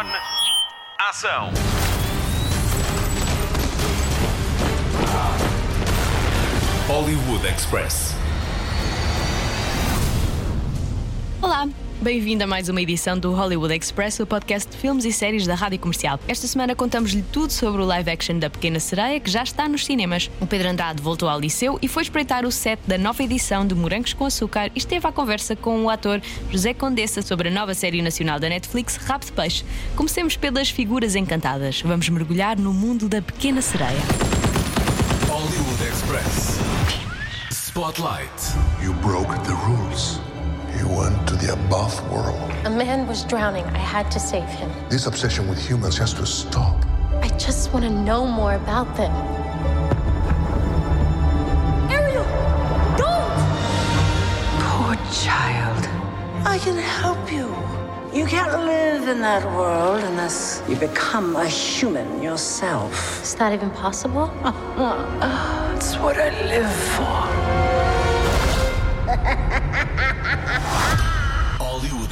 On. Ação. Hollywood Express. Olá, bem-vindo a mais uma edição do Hollywood Express, o podcast de filmes e séries da Rádio Comercial. Esta semana contamos-lhe tudo sobre o live action da Pequena Sereia, que já está nos cinemas. O Pedro Andrade voltou ao liceu e foi espreitar o set da nova edição de Morangos com Açúcar e esteve à conversa com o ator José Condessa sobre a nova série nacional da Netflix, Rabo de Peixe. Comecemos pelas figuras encantadas. Vamos mergulhar no mundo da Pequena Sereia. Hollywood Express. Spotlight. You broke the rules. You went to the above world. A man was drowning. I had to save him. This obsession with humans has to stop. I just want to know more about them. Ariel, don't! Poor child. I can help you. You can't live in that world unless you become a human yourself. Is that even possible? It's what I live for.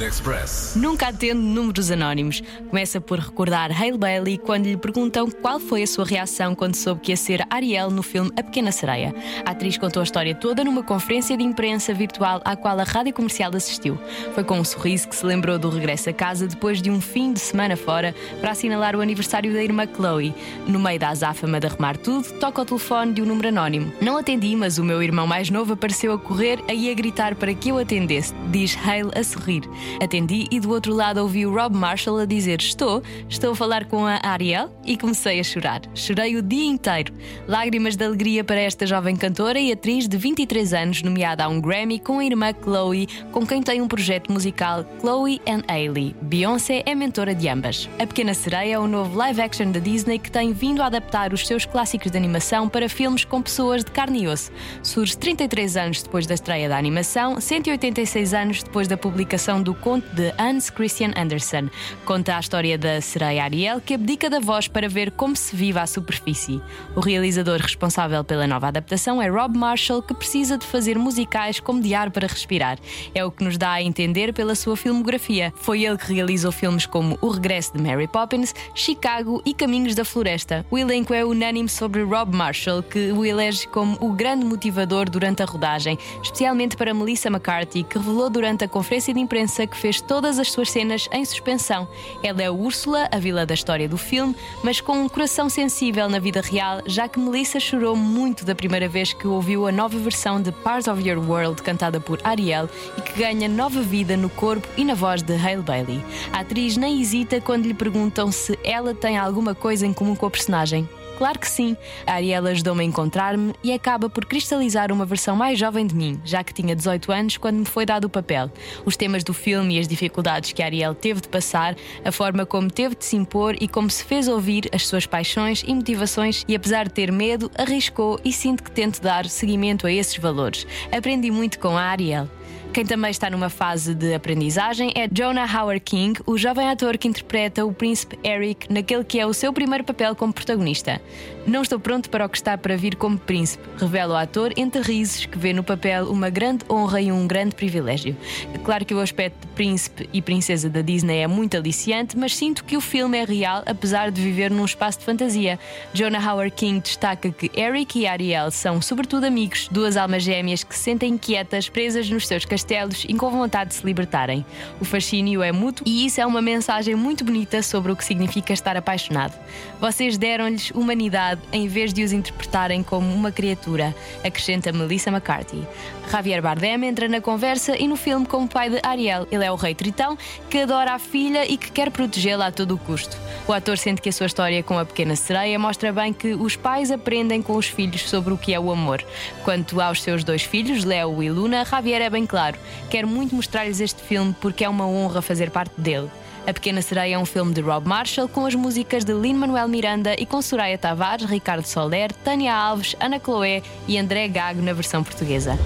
Express. Nunca atende números anónimos. Começa por recordar Hale Bailey quando lhe perguntam qual foi a sua reação quando soube que ia ser Ariel no filme A Pequena Sereia. A atriz contou a história toda numa conferência de imprensa virtual à qual a rádio comercial assistiu. Foi com um sorriso que se lembrou do regresso a casa depois de um fim de semana fora para assinalar o aniversário da irmã Chloe. No meio da azáfama de arrumar tudo, toca o telefone de um número anónimo. Não atendi, mas o meu irmão mais novo apareceu a correr e a gritar para que eu atendesse, diz Hale a sorrir. Atendi e do outro lado ouvi o Rob Marshall a dizer: Estou, estou a falar com a Ariel e comecei a chorar. Chorei o dia inteiro. Lágrimas de alegria para esta jovem cantora e atriz de 23 anos, nomeada a um Grammy com a irmã Chloe, com quem tem um projeto musical Chloe and Hailey. Beyoncé é mentora de ambas. A Pequena Sereia é o novo live action da Disney que tem vindo a adaptar os seus clássicos de animação para filmes com pessoas de carne e osso. Surge 33 anos depois da estreia da animação, 186 anos depois da publicação do conto de Hans Christian Andersen. Conta a história da sereia Ariel que abdica da voz para ver como se vive à superfície. O realizador responsável pela nova adaptação é Rob Marshall, que precisa de fazer musicais como de ar para respirar. É o que nos dá a entender pela sua filmografia. Foi ele que realizou filmes como O Regresso de Mary Poppins, Chicago e Caminhos da Floresta. O elenco é unânime sobre Rob Marshall, que o elege como o grande motivador durante a rodagem, especialmente para Melissa McCarthy, que revelou durante a conferência de imprensa que fez todas as suas cenas em suspensão. Ela é Úrsula, a vilã da história do filme, mas com um coração sensível na vida real, já que Melissa chorou muito da primeira vez que ouviu a nova versão de Parts of Your World cantada por Ariel e que ganha nova vida no corpo e na voz de Hale Bailey. A atriz nem hesita quando lhe perguntam se ela tem alguma coisa em comum com a personagem. Claro que sim. A Ariel ajudou-me a encontrar-me e acaba por cristalizar uma versão mais jovem de mim, já que tinha 18 anos quando me foi dado o papel. Os temas do filme e as dificuldades que a Ariel teve de passar, a forma como teve de se impor e como se fez ouvir as suas paixões e motivações, e apesar de ter medo, arriscou e sinto que tento dar seguimento a esses valores. Aprendi muito com a Ariel. Quem também está numa fase de aprendizagem é Jonah Howard King, o jovem ator que interpreta o príncipe Eric naquele que é o seu primeiro papel como protagonista. Não estou pronto para o que está para vir como príncipe, revela o ator entre risos que vê no papel uma grande honra e um grande privilégio. Claro que o aspecto príncipe e princesa da Disney é muito aliciante, mas sinto que o filme é real apesar de viver num espaço de fantasia. Jonah Howard King destaca que Eric e Ariel são sobretudo amigos, duas almas gêmeas que se sentem inquietas, presas nos seus castelos e com vontade de se libertarem. O fascínio é mútuo e isso é uma mensagem muito bonita sobre o que significa estar apaixonado. Vocês deram-lhes humanidade em vez de os interpretarem como uma criatura, acrescenta Melissa McCarthy. Javier Bardem entra na conversa e no filme como pai de Ariel. Ele é o rei tritão que adora a filha e que quer protegê-la a todo o custo. O ator sente que a sua história com a pequena sereia mostra bem que os pais aprendem com os filhos sobre o que é o amor. Quanto aos seus dois filhos, Leo e Luna, Javier é bem claro. Quer muito mostrar-lhes este filme porque é uma honra fazer parte dele. A Pequena Sereia é um filme de Rob Marshall com as músicas de Lin-Manuel Miranda e com Soraya Tavares, Ricardo Soler, Tânia Alves, Ana Chloé e André Gago na versão portuguesa.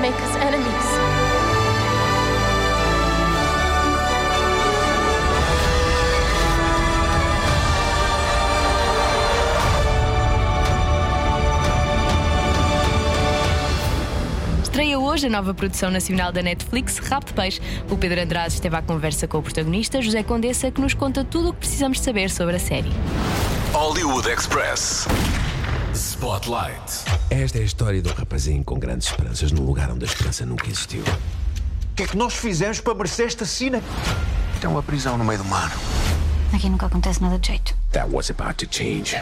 Make us enemies. Estreia hoje a nova produção nacional da Netflix, de Peixe. O Pedro Andrade esteve à conversa com o protagonista, José Condessa, que nos conta tudo o que precisamos saber sobre a série. Hollywood Express. Spotlight. Esta é a história de um rapazinho com grandes esperanças num lugar onde a esperança nunca existiu. O que é que nós fizemos para merecer esta sina? Isto é uma prisão no meio do mar. Aqui nunca acontece nada de jeito. That was about to change.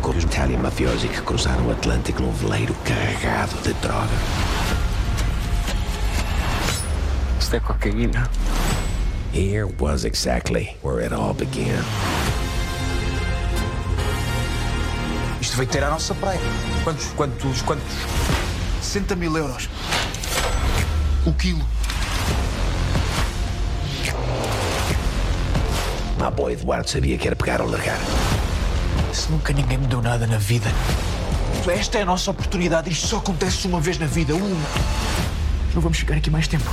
Com os Italian mafiosi que cruzaram o Atlântico num veleiro carregado de droga. Isto é cocaína. Here was exactly where it all began. Isto veio ter à nossa praia. Quantos, quantos, quantos? 60 mil euros. O quilo. My boy Eduardo sabia que era pegar ou largar. Se nunca ninguém me deu nada na vida. Esta é a nossa oportunidade. Isto só acontece uma vez na vida. Uma. Não vamos ficar aqui mais tempo.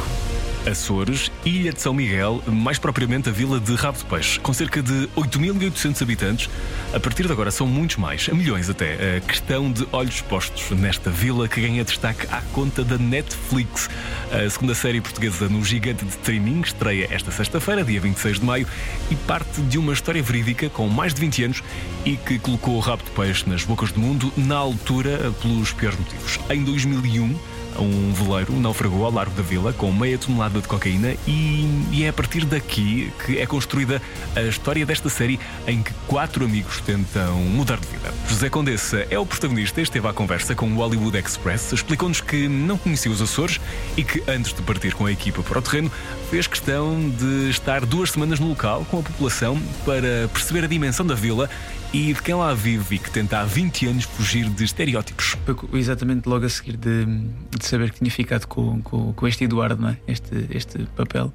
Açores, Ilha de São Miguel, mais propriamente a vila de Rabo de Peixe, com cerca de 8.800 habitantes. A partir de agora são muitos mais, milhões até. A questão de olhos postos nesta vila que ganha destaque à conta da Netflix. A segunda série portuguesa no gigante de streaming estreia esta sexta-feira, dia 26 de maio, e parte de uma história verídica com mais de 20 anos e que colocou o Rabo de Peixe nas bocas do mundo na altura pelos piores motivos. Em 2001, um veleiro naufragou ao largo da vila com meia tonelada de cocaína e, e é a partir daqui que é construída a história desta série em que quatro amigos tentam mudar de vida. José Condessa é o protagonista esteve à conversa com o Hollywood Express, explicou-nos que não conhecia os Açores e que antes de partir com a equipa para o terreno fez questão de estar duas semanas no local com a população para perceber a dimensão da vila e de quem lá vive e que tenta há 20 anos fugir de estereótipos. Exatamente logo a seguir de, de saber que tinha ficado com, com, com este Eduardo, não é? este, este papel,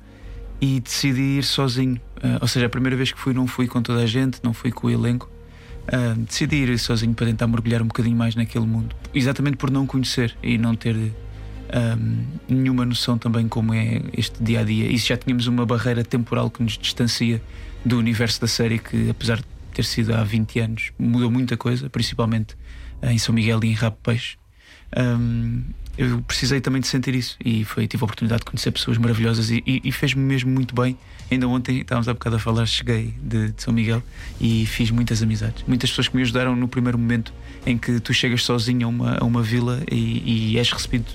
e decidi ir sozinho. Uh, ou seja, a primeira vez que fui, não fui com toda a gente, não fui com o elenco. Uh, decidi ir sozinho para tentar mergulhar um bocadinho mais naquele mundo, exatamente por não conhecer e não ter um, nenhuma noção também como é este dia a dia. E já tínhamos uma barreira temporal que nos distancia do universo da série, que apesar de ter sido há 20 anos, mudou muita coisa, principalmente em São Miguel e em Rabo Peixe. Um, eu precisei também de sentir isso e foi, tive a oportunidade de conhecer pessoas maravilhosas e, e, e fez-me mesmo muito bem. Ainda ontem estávamos há bocado a falar, cheguei de, de, São Miguel e fiz muitas amizades. Muitas pessoas que me ajudaram no primeiro momento em que tu chegas sozinho a uma, a uma vila e, e és recebido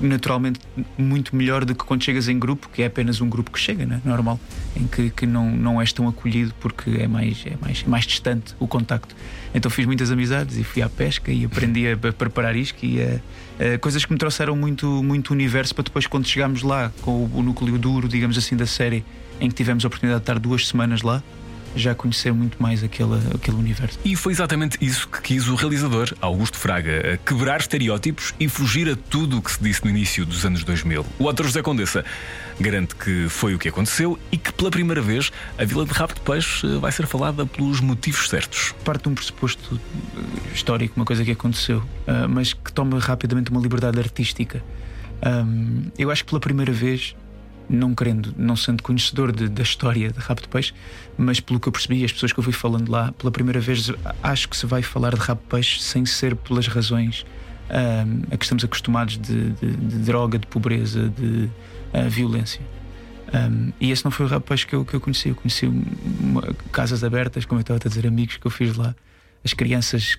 naturalmente muito melhor do que quando chegas em grupo, que é apenas um grupo que chega, né? normal, em que, que não, não és tão acolhido porque é mais, é, mais, é mais distante o contacto. Então fiz muitas amizades e fui à pesca e aprendi a preparar isco e a, a, coisas que me trouxeram muito, muito universo para depois, quando chegámos lá com o, o núcleo duro, digamos assim, da série, em que tivemos a oportunidade de estar duas semanas lá já conhecer muito mais aquele, aquele universo. E foi exatamente isso que quis o realizador, Augusto Fraga, quebrar estereótipos e fugir a tudo o que se disse no início dos anos 2000. O ator José Condessa garante que foi o que aconteceu e que pela primeira vez a Vila de Rabo de Peixe vai ser falada pelos motivos certos. Parte de um pressuposto histórico, uma coisa que aconteceu, ah, mas que toma rapidamente uma liberdade artística. Eu acho que pela primeira vez não querendo, não sendo conhecedor de, da história de Rabo de Peixe, mas pelo que eu percebi, as pessoas que eu fui falando lá, pela primeira vez acho que se vai falar de Rabo de Peixe sem ser pelas razões a que estamos acostumados de, de, de droga, de pobreza, de uh, violência. Um, e esse não foi o Rabo de Peixe que eu, que eu conheci. Eu conheci uma, casas abertas, como eu estava a dizer, amigos que eu fiz lá, as crianças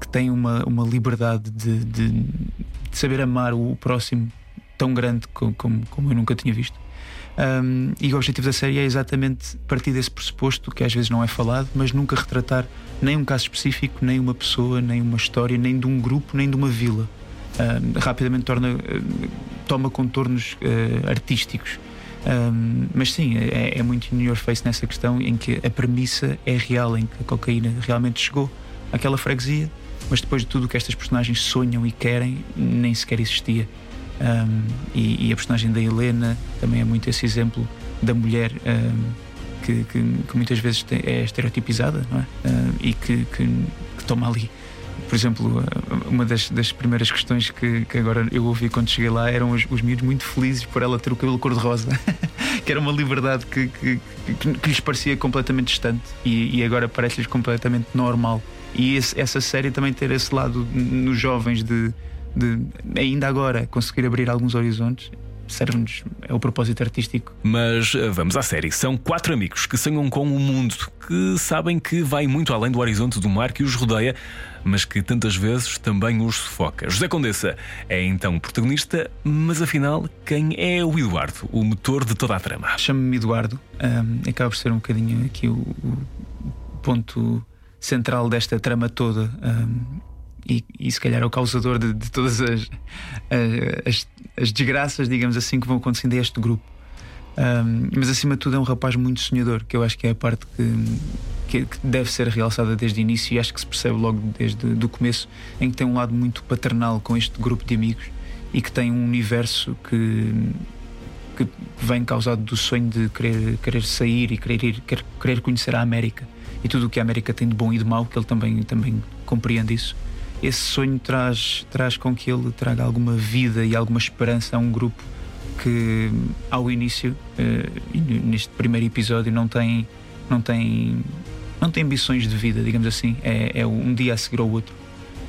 que têm uma, uma liberdade de, de, de saber amar o próximo tão grande como, como, como eu nunca tinha visto. Um, e o objetivo da série é exatamente partir desse pressuposto que às vezes não é falado, mas nunca retratar nem um caso específico, nem uma pessoa, nem uma história, nem de um grupo, nem de uma vila. Um, rapidamente torna, toma contornos uh, artísticos. Um, mas sim, é, é muito in your face nessa questão em que a premissa é real, em que a cocaína realmente chegou àquela freguesia, mas depois de tudo o que estas personagens sonham e querem, nem sequer existia. Um, e, e, a personagem da Helena também é muito esse exemplo da mulher um, que, que, que, muitas vezes é estereotipizada é? Um, e que, que, toma ali por exemplo, uma das, das primeiras questões que, agora eu ouvi quando cheguei lá eram os, os miúdos muito felizes por ela ter o cabelo cor-de-rosa, que era uma liberdade que, que, que, lhes parecia completamente distante e, e agora parece-lhes completamente normal. E esse, essa série também ter esse lado nos jovens de, de ainda agora conseguir abrir alguns horizontes serve-nos, é o propósito artístico. Mas eh, vamos à série. São quatro amigos que sonham com um mundo que sabem que vai muito além do horizonte do mar que os rodeia, mas que tantas vezes também os sufoca. José Condessa é então o protagonista, mas afinal, quem é o Eduardo, o motor de toda a trama? Chamo-me Eduardo, um, acaba por ser um bocadinho aqui o, o ponto central desta trama toda. Um, e, e se calhar é o causador de, de todas as, as, as, desgraças, digamos assim, que vão acontecendo a este grupo. Um, mas acima de tudo é um rapaz muito sonhador, que eu acho que é a parte que, que, deve ser realçada desde o início e acho que se percebe logo desde o começo, em que tem um lado muito paternal com este grupo de amigos e que tem um universo que, que vem causado do sonho de querer, querer sair e querer, ir, querer, querer conhecer a América e tudo o que a América tem de bom e de mau, que ele também, também compreende isso esse sonho traz, traz com que ele traga alguma vida e alguma esperança a um grupo que ao início, uh, neste primeiro episódio, não tem, não tem, não tem ambições de vida, digamos assim. É, é um dia a seguir ao outro.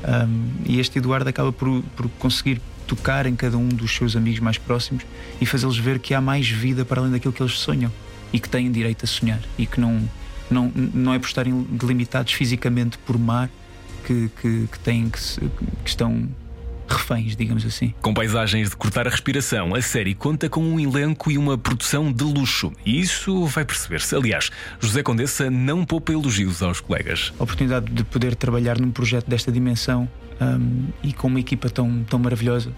Um, e este Eduardo acaba por, por conseguir tocar em cada um dos seus amigos mais próximos e fazê-los ver que há mais vida para além daquilo que eles sonham e que têm direito a sonhar e que não, não, não é por estarem delimitados fisicamente por mar que, que, que têm que, se, que estão reféns, digamos assim. Com paisagens de cortar a respiração, a série conta com um elenco e uma produção de luxo. E isso vai perceber-se. Aliás, José Condessa não poupa elogios aos colegas. A oportunidade de poder trabalhar num projeto desta dimensão um, e com uma equipa tão, tão maravilhosa,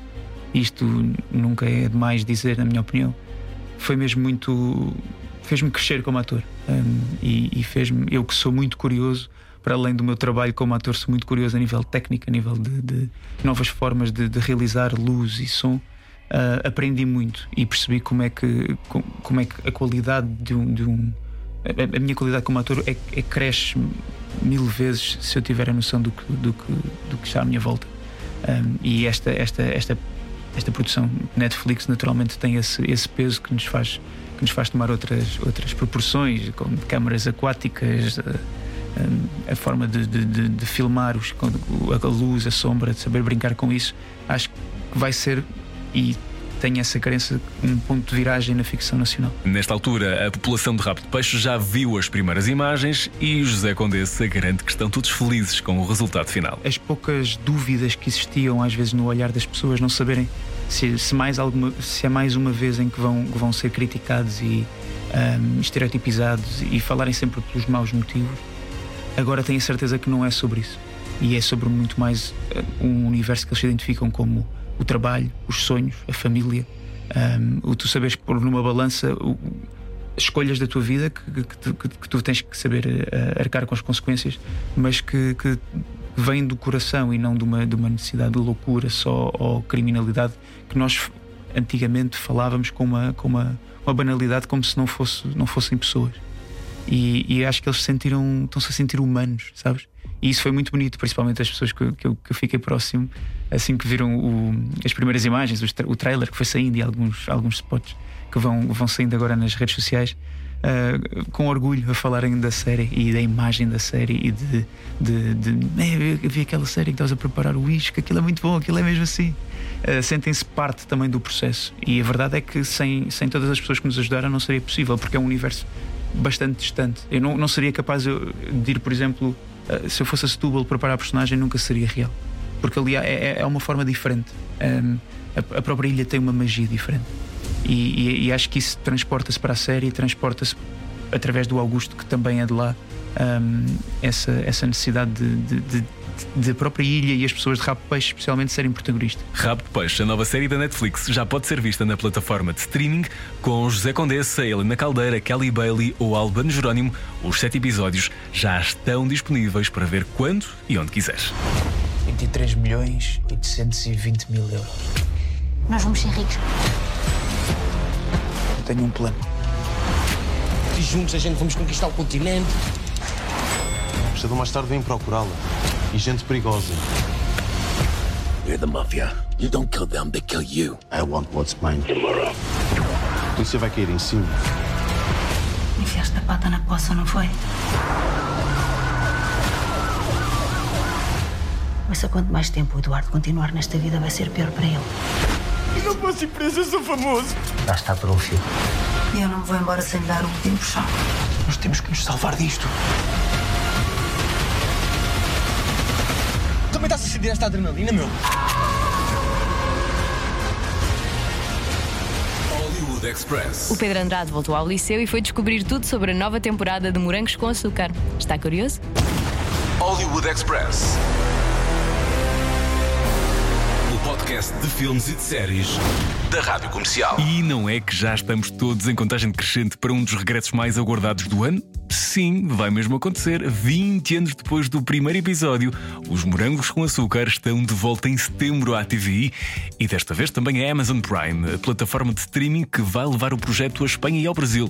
isto nunca é demais dizer, na minha opinião, foi mesmo muito. fez-me crescer como ator. Um, e, e fez-me. Eu que sou muito curioso para além do meu trabalho como ator, sou muito curioso a nível técnico, a nível de, de novas formas de, de, realizar luz e som. Uh, aprendi muito e percebi como é que, como é que a qualidade de um. De um a, a, minha qualidade como ator é, é, cresce mil vezes se eu tiver a noção do que, do que, do que está à minha volta. Um, e esta, esta, esta, esta produção Netflix naturalmente tem esse, esse peso que nos faz que nos faz tomar outras, outras proporções, como câmaras aquáticas, uh, a forma de, de, de, filmar os, a luz, a sombra, de saber brincar com isso, acho que vai ser e tem essa carência um ponto de viragem na ficção nacional. Nesta altura, a população de de Peixe já viu as primeiras imagens e José Condessa garante que estão todos felizes com o resultado final. As poucas dúvidas que existiam às vezes no olhar das pessoas, não saberem se, se mais alguma, se é mais uma vez em que vão, vão ser criticados e um, estereotipizados e falarem sempre pelos maus motivos, Agora tenho certeza que não é sobre isso. E é sobre muito mais eh, um universo que eles se identificam como o trabalho, os sonhos, a família. Um, o tu saberes pôr numa balança o, escolhas da tua vida que, que, que, que tu tens que saber uh, arcar com as consequências, mas que, que vêm do coração e não de uma, de uma necessidade de loucura só ou criminalidade que nós antigamente falávamos com uma, com uma, uma banalidade como se não, fosse, não fossem pessoas. E, e acho que eles se sentiram, estão-se a sentir humanos, sabes? E isso foi muito bonito, principalmente as pessoas que, que, eu, que eu fiquei próximo, assim que viram o, as primeiras imagens, o, trailer que foi saindo e alguns, alguns spots que vão, vão saindo agora nas redes sociais. Uh, com orgulho a falarem da série e da imagem da série e de, de, de é, eu vi aquela série que estavas a preparar o isco, aquilo é muito bom, aquilo é mesmo assim. Uh, Sentem-se parte também do processo. E a verdade é que sem, sem todas as pessoas que nos ajudaram não seria possível, porque é um universo bastante distante. Eu não, não seria capaz de ir, por exemplo, uh, se eu fosse a Setúbal preparar a personagem, nunca seria real. Porque ali é, é, é uma forma diferente. Um, a, própria ilha tem uma magia diferente. E, e, e acho que isso transporta-se para a série e transporta-se através do Augusto, que também é de lá, um, essa, essa necessidade de, de, de da própria ilha e as pessoas de Rabo de Peixe, especialmente, serem protagonistas. Rabo de Peixe, a nova série da Netflix, já pode ser vista na plataforma de streaming com José Condessa, Helena Caldeira, Kelly Bailey ou Albano Jerónimo. Os sete episódios já estão disponíveis para ver quando e onde quiseres. 23 milhões 820 mil euros. Nós vamos ser ricos. Eu tenho um plano. E juntos a gente vamos conquistar o continente. Cedo mais tarde vem procurá-la. E gente perigosa. You're the mafia. You don't kill them, they kill you. I want what's mine tomorrow. A polícia vai cair em cima. Enfiaste a pata na poça, não foi? Ouça, quanto mais tempo o Eduardo continuar nesta vida, vai ser pior para ele. Eu não posso ir preso, eu sou famoso. Já está para o filho. E eu não me vou embora sem lhe dar um último puxão. Nós temos que nos salvar disto. Sentir esta adrenalina, meu? Hollywood Express. O Pedro Andrade voltou ao liceu e foi descobrir tudo sobre a nova temporada de Morangos com Açúcar. Está curioso? Hollywood Express. Podcast de filmes e de séries da Rádio Comercial. E não é que já estamos todos em contagem decrescente para um dos regressos mais aguardados do ano? Sim, vai mesmo acontecer. 20 anos depois do primeiro episódio, os Morangos com Açúcar estão de volta em setembro à TVI e desta vez também a Amazon Prime, a plataforma de streaming que vai levar o projeto à Espanha e ao Brasil.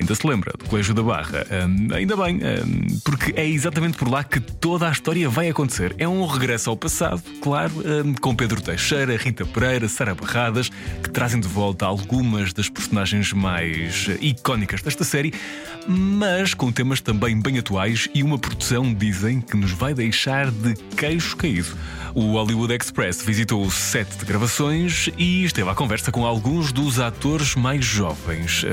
Ainda se lembra do Colégio da Barra? Hum, ainda bem, hum, porque é exatamente por lá que toda a história vai acontecer. É um regresso ao passado, claro, hum, com Pedro Teixeira, Rita Pereira, Sara Barradas, que trazem de volta algumas das personagens mais eh, icónicas desta série, mas com temas também bem atuais e uma produção, dizem, que nos vai deixar de queixo caído. O Hollywood Express visitou o set de gravações e esteve à conversa com alguns dos atores mais jovens.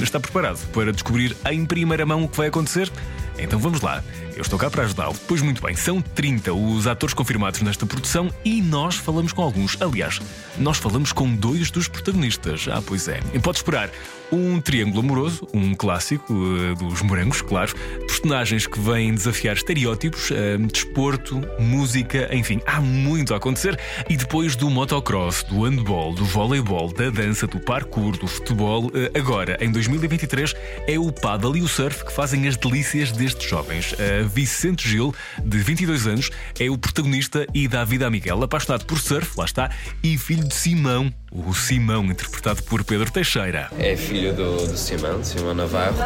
Está preparado para descobrir em primeira mão o que vai acontecer? Então vamos lá. Eu estou cá para ajudá-lo. Pois muito bem, são 30 os atores confirmados nesta produção e nós falamos com alguns. Aliás, nós falamos com dois dos protagonistas. Ah, pois é. E pode esperar um triângulo amoroso, um clássico uh, dos morangos, claro. Personagens que vêm desafiar estereótipos, uh, desporto, música, enfim, há muito a acontecer. E depois do motocross, do handball, do voleibol, da dança, do parkour, do futebol, uh, agora, em 2023, é o paddle e o surf que fazem as delícias destes jovens. Vicente Gil, de 22 anos, é o protagonista e dá vida a Miguel, apaixonado por surf, lá está, e filho de Simão, o Simão, interpretado por Pedro Teixeira. É filho do, do Simão, de Simão Navarro.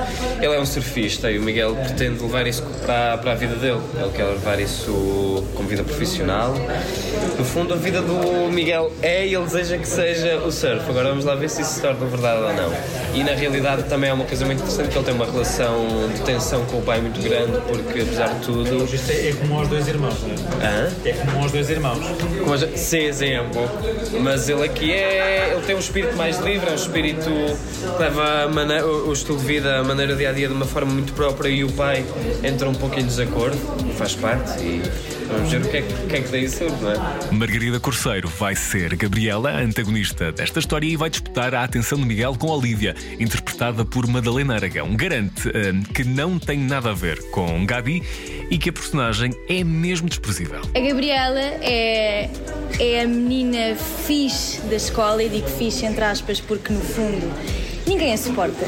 Ele é um surfista e o Miguel pretende levar isso para, para a vida dele. Ele quer levar isso como vida profissional. No fundo, a vida do Miguel é e ele deseja que seja o surf. Agora vamos lá ver se isso se torna verdade ou não. E na realidade também é uma coisa muito interessante que ele tem uma relação de tensão com o pai muito grande, porque apesar de tudo. Isto é, é como aos dois irmãos, não é? Hã? É como aos dois irmãos. Como aos... Sim, sim, é um pouco. Mas ele aqui é. Ele tem um espírito mais livre, é um espírito que leva maneira, o estilo de vida, a maneira dia a dia de uma forma muito própria e o pai entra um pouco em desacordo, faz parte e vamos ver o que é que, é que daí surge, não é? Margarida Corceiro vai ser Gabriela, a antagonista desta história, e vai disputar a atenção de Miguel com Olivia, interpretada por Madalena Aragão. Garante hum, que não tem nada a ver com Gabi e que a personagem é mesmo desprezível. A Gabriela é, é a menina fixe da escola, e digo fixe entre aspas porque no fundo ninguém a suporta.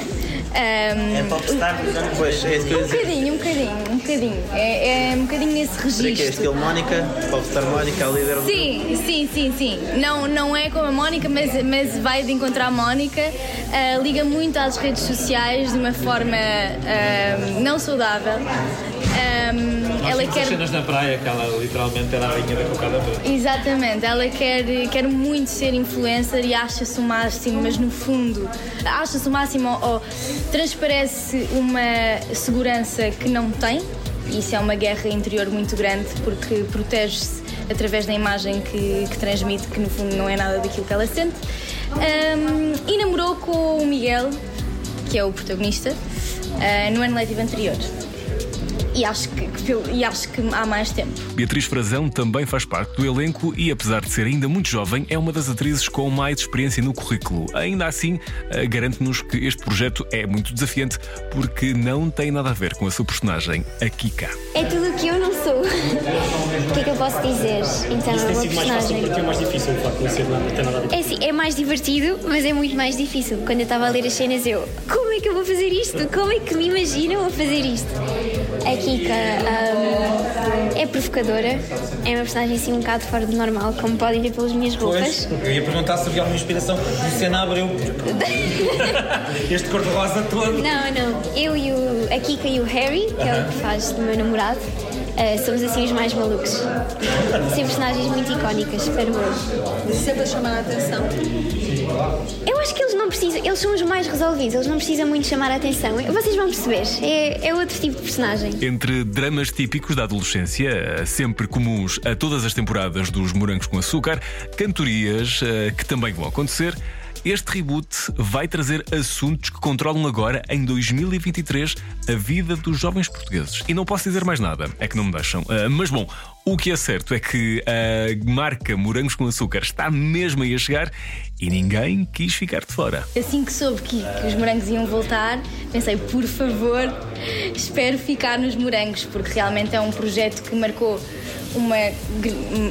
Um, é popstar, pois, é isso que eu Um bocadinho, um bocadinho, um bocadinho. É, é um bocadinho nesse Será que é registro. estilo Mónica? Popstar Mónica, a líder do Sim, sim, sim, sim. Não, não é como a Mónica, mas, mas vai de encontrar a Mónica. Ah, liga muito às redes sociais de uma forma ah, não saudável. Nós ela quer as cenas na praia, que ela literalmente era a rainha da cocada preta. Exatamente, ela quer, quer muito ser influencer e acha-se o máximo, mas no fundo acha-se o máximo ou, ou transparece uma segurança que não tem. Isso é uma guerra interior muito grande porque protege-se através da imagem que, que transmite, que no fundo não é nada daquilo que ela sente. Ahm, e namorou com o Miguel, que é o protagonista, ah, no ano letivo anterior. E acho que, que- e acho que há mais tempo. Beatriz Frazão também faz parte do elenco e, apesar de ser ainda muito jovem, é uma das atrizes com mais experiência no currículo. Ainda assim, eh, garante-nos que este projeto é muito desafiante porque não tem nada a ver com a sua personagem, a Kika. É tudo o que eu não sou. O que é que eu posso dizer? Então, Isso é tem uma sido mais fácil personagem. para ti ou mais difícil, o facto de não ser nada, ter nada a ver? É assim, é mais divertido, mas é muito mais difícil. Quando eu estava a ler as cenas, eu, como é que eu vou fazer isto? Como é que me imaginam a fazer isto? A Kika hum, é provocadora, é uma personagem assim um bocado fora do normal, como podem ver pelas minhas roupas. Pois, eu ia perguntar se havia alguma inspiração de Cena Abreu. este cor-de-rosa todo. Não, não. Eu e o, a Kika e o Harry, que é o que faz do meu namorado, Ah, somos assim os mais malucos. São personagens muito icónicas, espero eu. Sempre a chamar a atenção. Eu acho que eles não precisam, eles são os mais resolvidos, eles não precisam muito chamar a atenção. Vocês vão perceber, é, é outro tipo de personagem. Entre dramas típicos da adolescência, sempre comuns a todas as temporadas dos Morangos com Açúcar, cantorias eh, que também vão acontecer. Este reboot vai trazer assuntos que controlam agora, em 2023, a vida dos jovens portugueses. E não posso dizer mais nada, é que não me deixam. Uh, mas bom, o que é certo é que a marca Morangos com Açúcar está mesmo aí a chegar e ninguém quis ficar de fora. Assim que soube que, que os morangos iam voltar, pensei, por favor, espero ficar nos morangos, porque realmente é um projeto que marcou uma,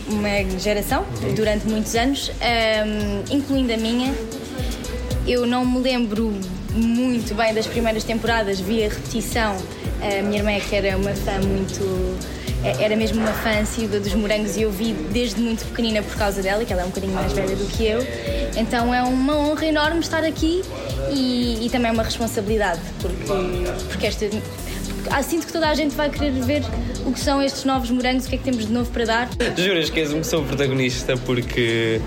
uma geração durante muitos anos, um, incluindo a minha. Eu não me lembro muito bem das primeiras temporadas, vi a repetição. A minha irmã, que era uma fã muito. Era mesmo uma fã assídua dos morangos e eu vi desde muito pequenina por causa dela, que ela é um bocadinho mais velha do que eu. Então é uma honra enorme estar aqui e, e também uma responsabilidade, porque, porque esta ah, sinto que toda a gente vai querer ver o que são estes novos morangos, o que é que temos de novo para dar. Juras que és-me que sou protagonista porque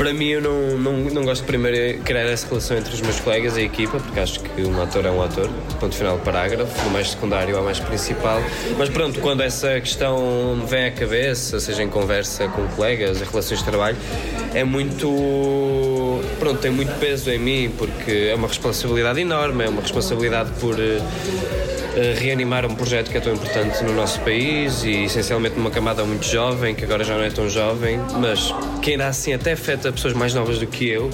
para mim eu não, não, não gosto de primeiro criar essa relação entre os meus colegas e a equipa, porque acho que um ator é um ator, ponto final parágrafo, do mais secundário ao mais principal. Mas pronto, quando essa questão vem à cabeça, seja em conversa com colegas, em relações de trabalho, é muito. Pronto, tem muito peso em mim, porque é uma responsabilidade enorme, é uma responsabilidade por reanimar um projeto que é tão importante no nosso país e essencialmente numa camada muito jovem, que agora já não é tão jovem, mas que ainda assim até afeta pessoas mais novas do que eu.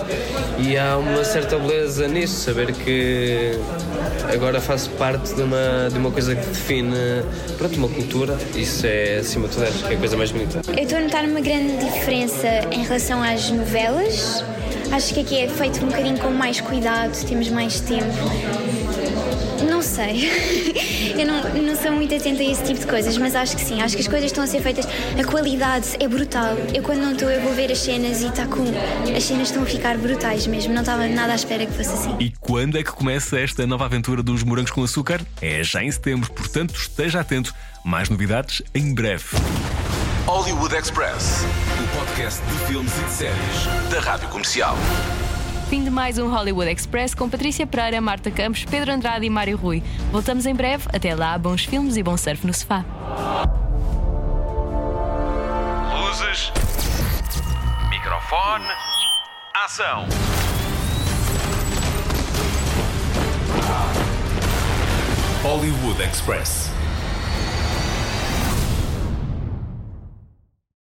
E há uma certa beleza nisso, saber que agora faço parte de uma, de uma coisa que define pronto, uma cultura. Isso é, acima de tudo, acho que é a coisa mais bonita. Eu estou a notar uma grande diferença em relação às novelas. Acho que aqui é feito um bocadinho com mais cuidado, temos mais tempo. Não sei. Eu não, não sou muito atenta a esse tipo de coisas, mas acho que sim. Acho que as coisas estão a ser feitas. A qualidade é brutal. Eu, quando não estou, eu vou ver as cenas e está com. As cenas estão a ficar brutais mesmo. Não estava nada à espera que fosse assim. E quando é que começa esta nova aventura dos morangos com açúcar? É já em setembro, portanto esteja atento. Mais novidades em breve. Hollywood Express o podcast de filmes e de séries da Rádio Comercial. Fim de mais um Hollywood Express com Patrícia Pereira, Marta Campos, Pedro Andrade e Mário Rui. Voltamos em breve. Até lá, bons filmes e bom surf no sofá. Luzes. Microfone. Ação. Hollywood Express.